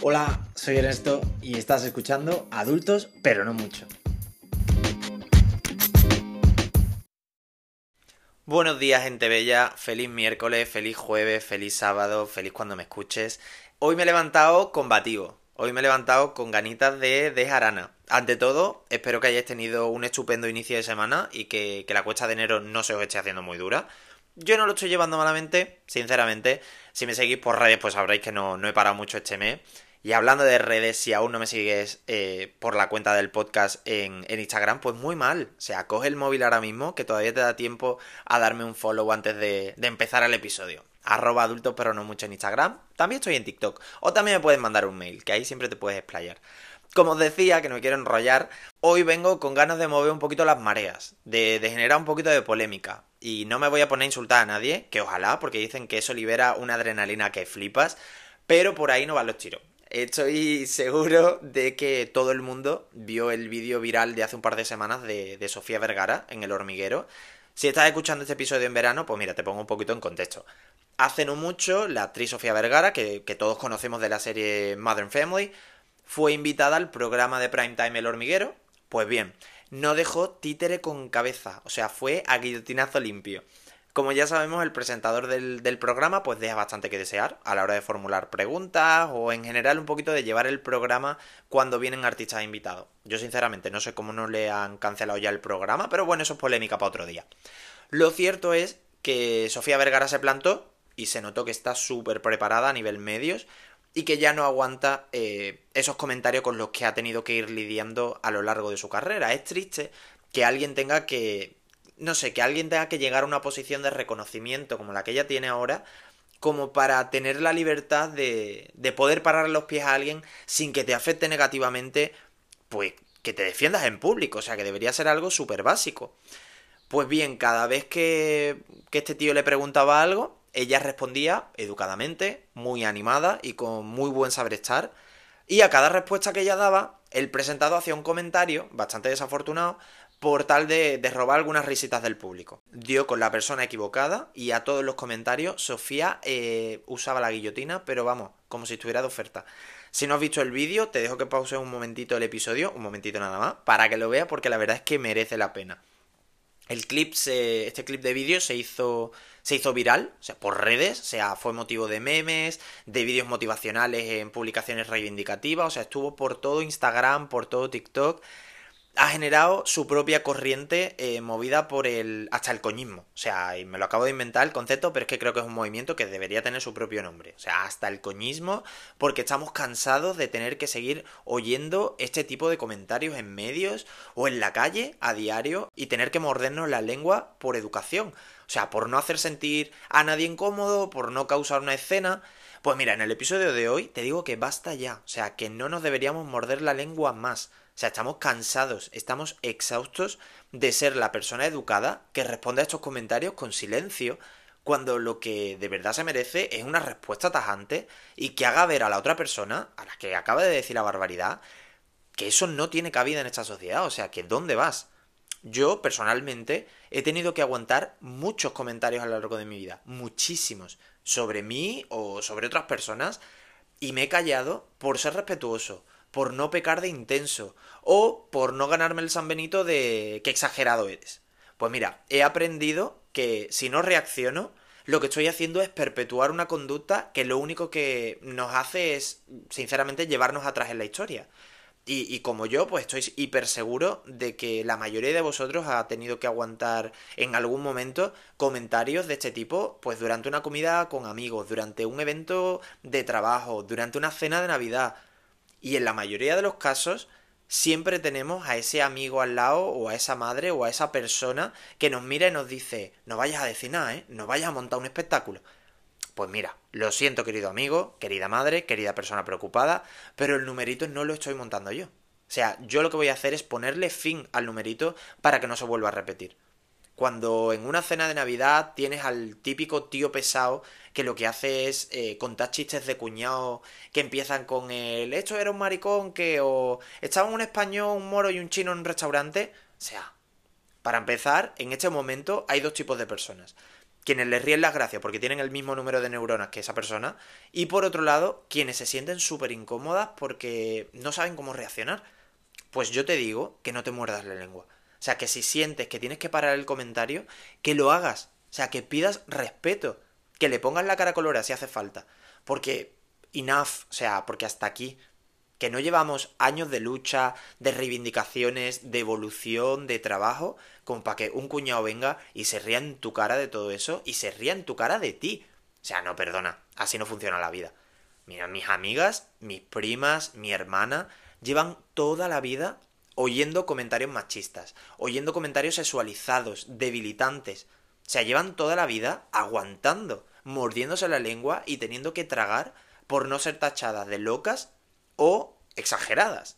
Hola, soy Ernesto y estás escuchando Adultos, pero no mucho. Buenos días, gente bella. Feliz miércoles, feliz jueves, feliz sábado, feliz cuando me escuches. Hoy me he levantado combativo. Hoy me he levantado con ganitas de, de jarana. Ante todo, espero que hayáis tenido un estupendo inicio de semana y que, la cuesta de enero no se os esté haciendo muy dura. Yo no lo estoy llevando malamente, sinceramente. Si me seguís por redes, pues sabréis que no, no he parado mucho este mes. Y hablando de redes, si aún no me sigues eh, por la cuenta del podcast en, Instagram, pues muy mal. O sea, coge el móvil ahora mismo, que todavía te da tiempo a darme un follow antes de, empezar el episodio. Arroba adulto pero no mucho en Instagram. También estoy en TikTok. O también me puedes mandar un mail, que ahí siempre te puedes explayar. Como os decía, que no me quiero enrollar, hoy vengo con ganas de mover un poquito las mareas, de, de, generar un poquito de polémica. Y no me voy a poner a insultar a nadie, que ojalá, porque dicen que eso libera una adrenalina que flipas, pero por ahí no van los tiros. Estoy seguro de que todo el mundo vio el vídeo viral de hace un par de semanas de, Sofía Vergara en El Hormiguero. Si estás escuchando este episodio en verano, pues mira, te pongo un poquito en contexto. Hace no mucho, la actriz Sofía Vergara, que, que todos conocemos de la serie Modern Family, fue invitada al programa de primetime El Hormiguero. Pues bien, no dejó títere con cabeza, o sea, fue a guillotinazo limpio. Como ya sabemos, el presentador del, programa pues deja bastante que desear a la hora de formular preguntas o en general un poquito de llevar el programa cuando vienen artistas invitados. Yo sinceramente no sé cómo no le han cancelado ya el programa, pero bueno, eso es polémica para otro día. Lo cierto es que Sofía Vergara se plantó y se notó que está súper preparada a nivel medios y que ya no aguanta eh, esos comentarios con los que ha tenido que ir lidiando a lo largo de su carrera. Es triste que alguien tenga que no sé, que alguien tenga que llegar a una posición de reconocimiento como la que ella tiene ahora, como para tener la libertad de, de poder parar los pies a alguien sin que te afecte negativamente, pues que te defiendas en público, o sea, que debería ser algo súper básico. Pues bien, cada vez que, que este tío le preguntaba algo, ella respondía educadamente, muy animada y con muy buen saber estar, y a cada respuesta que ella daba, el presentado hacía un comentario, bastante desafortunado, por tal de, robar algunas risitas del público. Dio con la persona equivocada y a todos los comentarios Sofía eh, usaba la guillotina, pero vamos, como si estuviera de oferta. Si no has visto el vídeo, te dejo que pause un momentito el episodio, un momentito nada más, para que lo veas porque la verdad es que merece la pena. El clip, se, este clip de vídeo se hizo, se hizo viral, o sea, por redes, o sea, fue motivo de memes, de vídeos motivacionales en publicaciones reivindicativas, o sea, estuvo por todo Instagram, por todo TikTok ha generado su propia corriente eh, movida por el hasta el coñismo. O sea, y me lo acabo de inventar el concepto, pero es que creo que es un movimiento que debería tener su propio nombre. O sea, hasta el coñismo, porque estamos cansados de tener que seguir oyendo este tipo de comentarios en medios o en la calle a diario y tener que mordernos la lengua por educación. O sea, por no hacer sentir a nadie incómodo, por no causar una escena. Pues mira, en el episodio de hoy te digo que basta ya. O sea, que no nos deberíamos morder la lengua más. O sea, estamos cansados, estamos exhaustos de ser la persona educada que responde a estos comentarios con silencio, cuando lo que de verdad se merece es una respuesta tajante y que haga ver a la otra persona, a la que acaba de decir la barbaridad, que eso no tiene cabida en esta sociedad. O sea, que ¿dónde vas? Yo, personalmente, he tenido que aguantar muchos comentarios a lo largo de mi vida, muchísimos, sobre mí o sobre otras personas, y me he callado por ser respetuoso, por no pecar de intenso o por no ganarme el San Benito de qué exagerado eres. Pues mira, he aprendido que si no reacciono, lo que estoy haciendo es perpetuar una conducta que lo único que nos hace es, sinceramente, llevarnos atrás en la historia. Y, como yo, pues estoy hiper seguro de que la mayoría de vosotros ha tenido que aguantar en algún momento comentarios de este tipo, pues durante una comida con amigos, durante un evento de trabajo, durante una cena de Navidad, y en la mayoría de los casos siempre tenemos a ese amigo al lado o a esa madre o a esa persona que nos mira y nos dice, no vayas a decir nada, ¿eh? No vayas a montar un espectáculo. Pues mira, lo siento querido amigo, querida madre, querida persona preocupada, pero el numerito no lo estoy montando yo. O sea, yo lo que voy a hacer es ponerle fin al numerito para que no se vuelva a repetir. Cuando en una cena de Navidad tienes al típico tío pesado que lo que hace es eh, contar chistes de cuñado que empiezan con el esto era un maricón que o estaba un español, un moro y un chino en un restaurante. O sea, para empezar, en este momento hay dos tipos de personas. Quienes les ríen las gracias porque tienen el mismo número de neuronas que esa persona, y por otro lado, quienes se sienten súper incómodas porque no saben cómo reaccionar. Pues yo te digo que no te muerdas la lengua. O sea, que si sientes que tienes que parar el comentario, que lo hagas. O sea, que pidas respeto. Que le pongas la cara colora si hace falta. Porque, enough, o sea, porque hasta aquí. Que no llevamos años de lucha, de reivindicaciones, de evolución, de trabajo, como para que un cuñado venga y se ría en tu cara de todo eso y se ría en tu cara de ti. O sea, no, perdona, así no funciona la vida. Mira, mis amigas, mis primas, mi hermana, llevan toda la vida oyendo comentarios machistas, oyendo comentarios sexualizados, debilitantes. O sea, llevan toda la vida aguantando, mordiéndose la lengua y teniendo que tragar por no ser tachadas de locas o exageradas.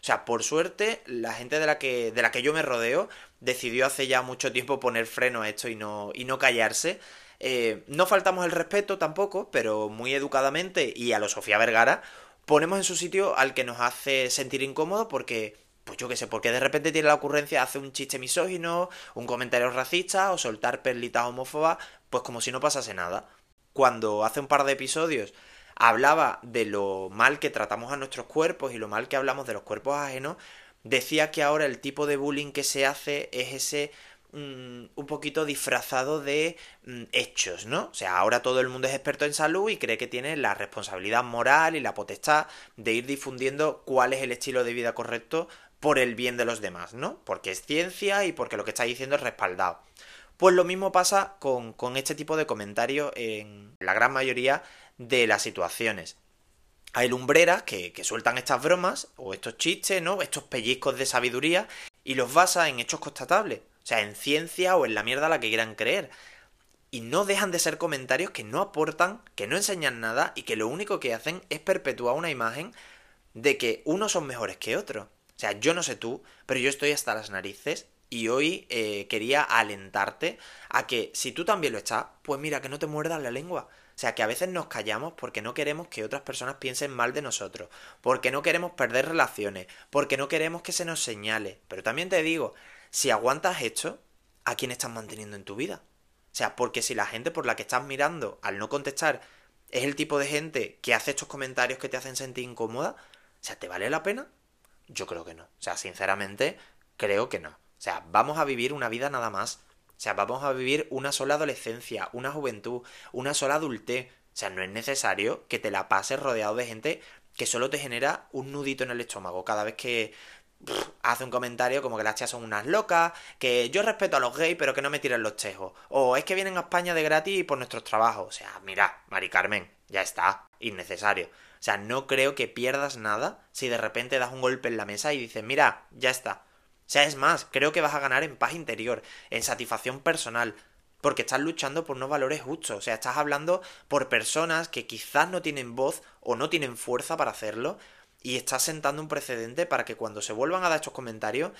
O sea, por suerte, la gente de la que, de la que yo me rodeo decidió hace ya mucho tiempo poner freno a esto y no, y no callarse. Eh, no faltamos el respeto tampoco, pero muy educadamente y a lo Sofía Vergara ponemos en su sitio al que nos hace sentir incómodo porque pues yo qué sé, porque de repente tiene la ocurrencia de hacer un chiste misógino, un comentario racista o soltar perlitas homófobas, pues como si no pasase nada. Cuando hace un par de episodios hablaba de lo mal que tratamos a nuestros cuerpos y lo mal que hablamos de los cuerpos ajenos, decía que ahora el tipo de bullying que se hace es ese mm, un poquito disfrazado de mm, hechos, ¿no? O sea, ahora todo el mundo es experto en salud y cree que tiene la responsabilidad moral y la potestad de ir difundiendo cuál es el estilo de vida correcto por el bien de los demás, ¿no? Porque es ciencia y porque lo que está diciendo es respaldado. Pues lo mismo pasa con, este tipo de comentarios en la gran mayoría de las situaciones. Hay lumbreras que, que, sueltan estas bromas o estos chistes, ¿no? Estos pellizcos de sabiduría y los basa en hechos constatables. O sea, en ciencia o en la mierda a la que quieran creer. Y no dejan de ser comentarios que no aportan, que no enseñan nada y que lo único que hacen es perpetuar una imagen de que unos son mejores que otros. O sea, yo no sé tú, pero yo estoy hasta las narices y hoy eh, quería alentarte a que si tú también lo estás, pues mira, que no te muerdas la lengua. O sea, que a veces nos callamos porque no queremos que otras personas piensen mal de nosotros, porque no queremos perder relaciones, porque no queremos que se nos señale. Pero también te digo, si aguantas esto, ¿a quién estás manteniendo en tu vida? O sea, porque si la gente por la que estás mirando al no contestar es el tipo de gente que hace estos comentarios que te hacen sentir incómoda, o sea, ¿te vale la pena? Yo creo que no. O sea, sinceramente, creo que no. Sea, vamos a vivir una vida nada más. O sea, vamos a vivir una sola adolescencia, una juventud, una sola adultez. O sea, no es necesario que te la pases rodeado de gente que solo te genera un nudito en el estómago cada vez que hace un comentario como que las chas son unas locas, que yo respeto a los gays pero que no me tiren los chejos. O es que vienen a España de gratis por nuestros trabajos. O sea, mira, Mari Carmen, ya está, innecesario. O sea, no creo que pierdas nada si de repente das un golpe en la mesa y dices, mira, ya está. Sea, es más, creo que vas a ganar en paz interior, en satisfacción personal, porque estás luchando por unos valores justos. O sea, estás hablando por personas que quizás no tienen voz o no tienen fuerza para hacerlo, y estás sentando un precedente para que cuando se vuelvan a dar estos comentarios,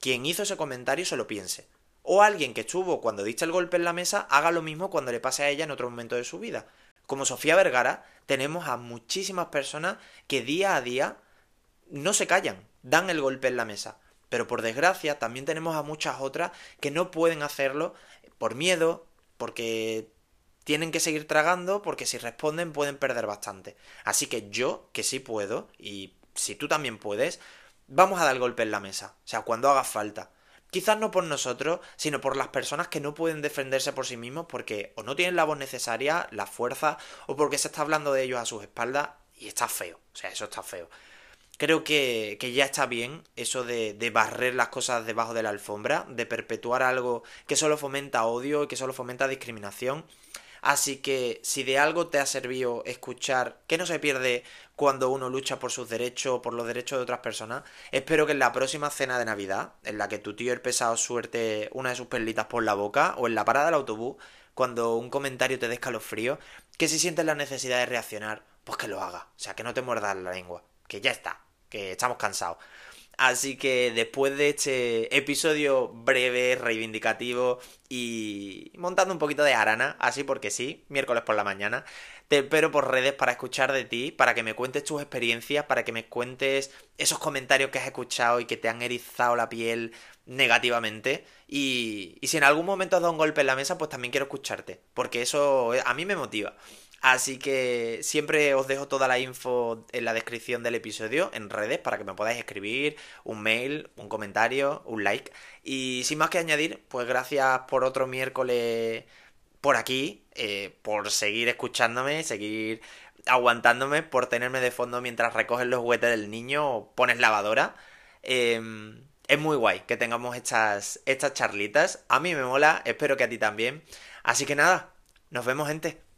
quien hizo ese comentario se lo piense. O alguien que estuvo cuando diste el golpe en la mesa haga lo mismo cuando le pase a ella en otro momento de su vida. Como Sofía Vergara, tenemos a muchísimas personas que día a día no se callan, dan el golpe en la mesa. Pero por desgracia también tenemos a muchas otras que no pueden hacerlo por miedo, porque tienen que seguir tragando, porque si responden pueden perder bastante. Así que yo, que sí puedo, y si tú también puedes, vamos a dar golpe en la mesa. O sea, cuando haga falta. Quizás no por nosotros, sino por las personas que no pueden defenderse por sí mismos porque o no tienen la voz necesaria, la fuerza, o porque se está hablando de ellos a sus espaldas y está feo. O sea, eso está feo. Creo que, que ya está bien eso de, de, barrer las cosas debajo de la alfombra, de perpetuar algo que solo fomenta odio y que solo fomenta discriminación. Así que si de algo te ha servido escuchar que no se pierde cuando uno lucha por sus derechos o por los derechos de otras personas, espero que en la próxima cena de Navidad, en la que tu tío el pesado suerte una de sus perlitas por la boca, o en la parada del autobús, cuando un comentario te dé escalofrío, que si sientes la necesidad de reaccionar, pues que lo haga. O sea, que no te muerdas la lengua. Que ya está. Que estamos cansados. Así que después de este episodio breve, reivindicativo y montando un poquito de arana, así porque sí, miércoles por la mañana. Te espero por redes para escuchar de ti, para que me cuentes tus experiencias, para que me cuentes esos comentarios que has escuchado y que te han erizado la piel negativamente. Y, y si en algún momento has dado un golpe en la mesa, pues también quiero escucharte, porque eso a mí me motiva. Así que siempre os dejo toda la info en la descripción del episodio, en redes, para que me podáis escribir un mail, un comentario, un like. Y sin más que añadir, pues gracias por otro miércoles por aquí, eh, por seguir escuchándome, seguir aguantándome, por tenerme de fondo mientras recoges los juguetes del niño o pones lavadora. Em, es muy guay que tengamos estas, estas charlitas. A mí me mola, espero que a ti también. Así que nada, nos vemos gente.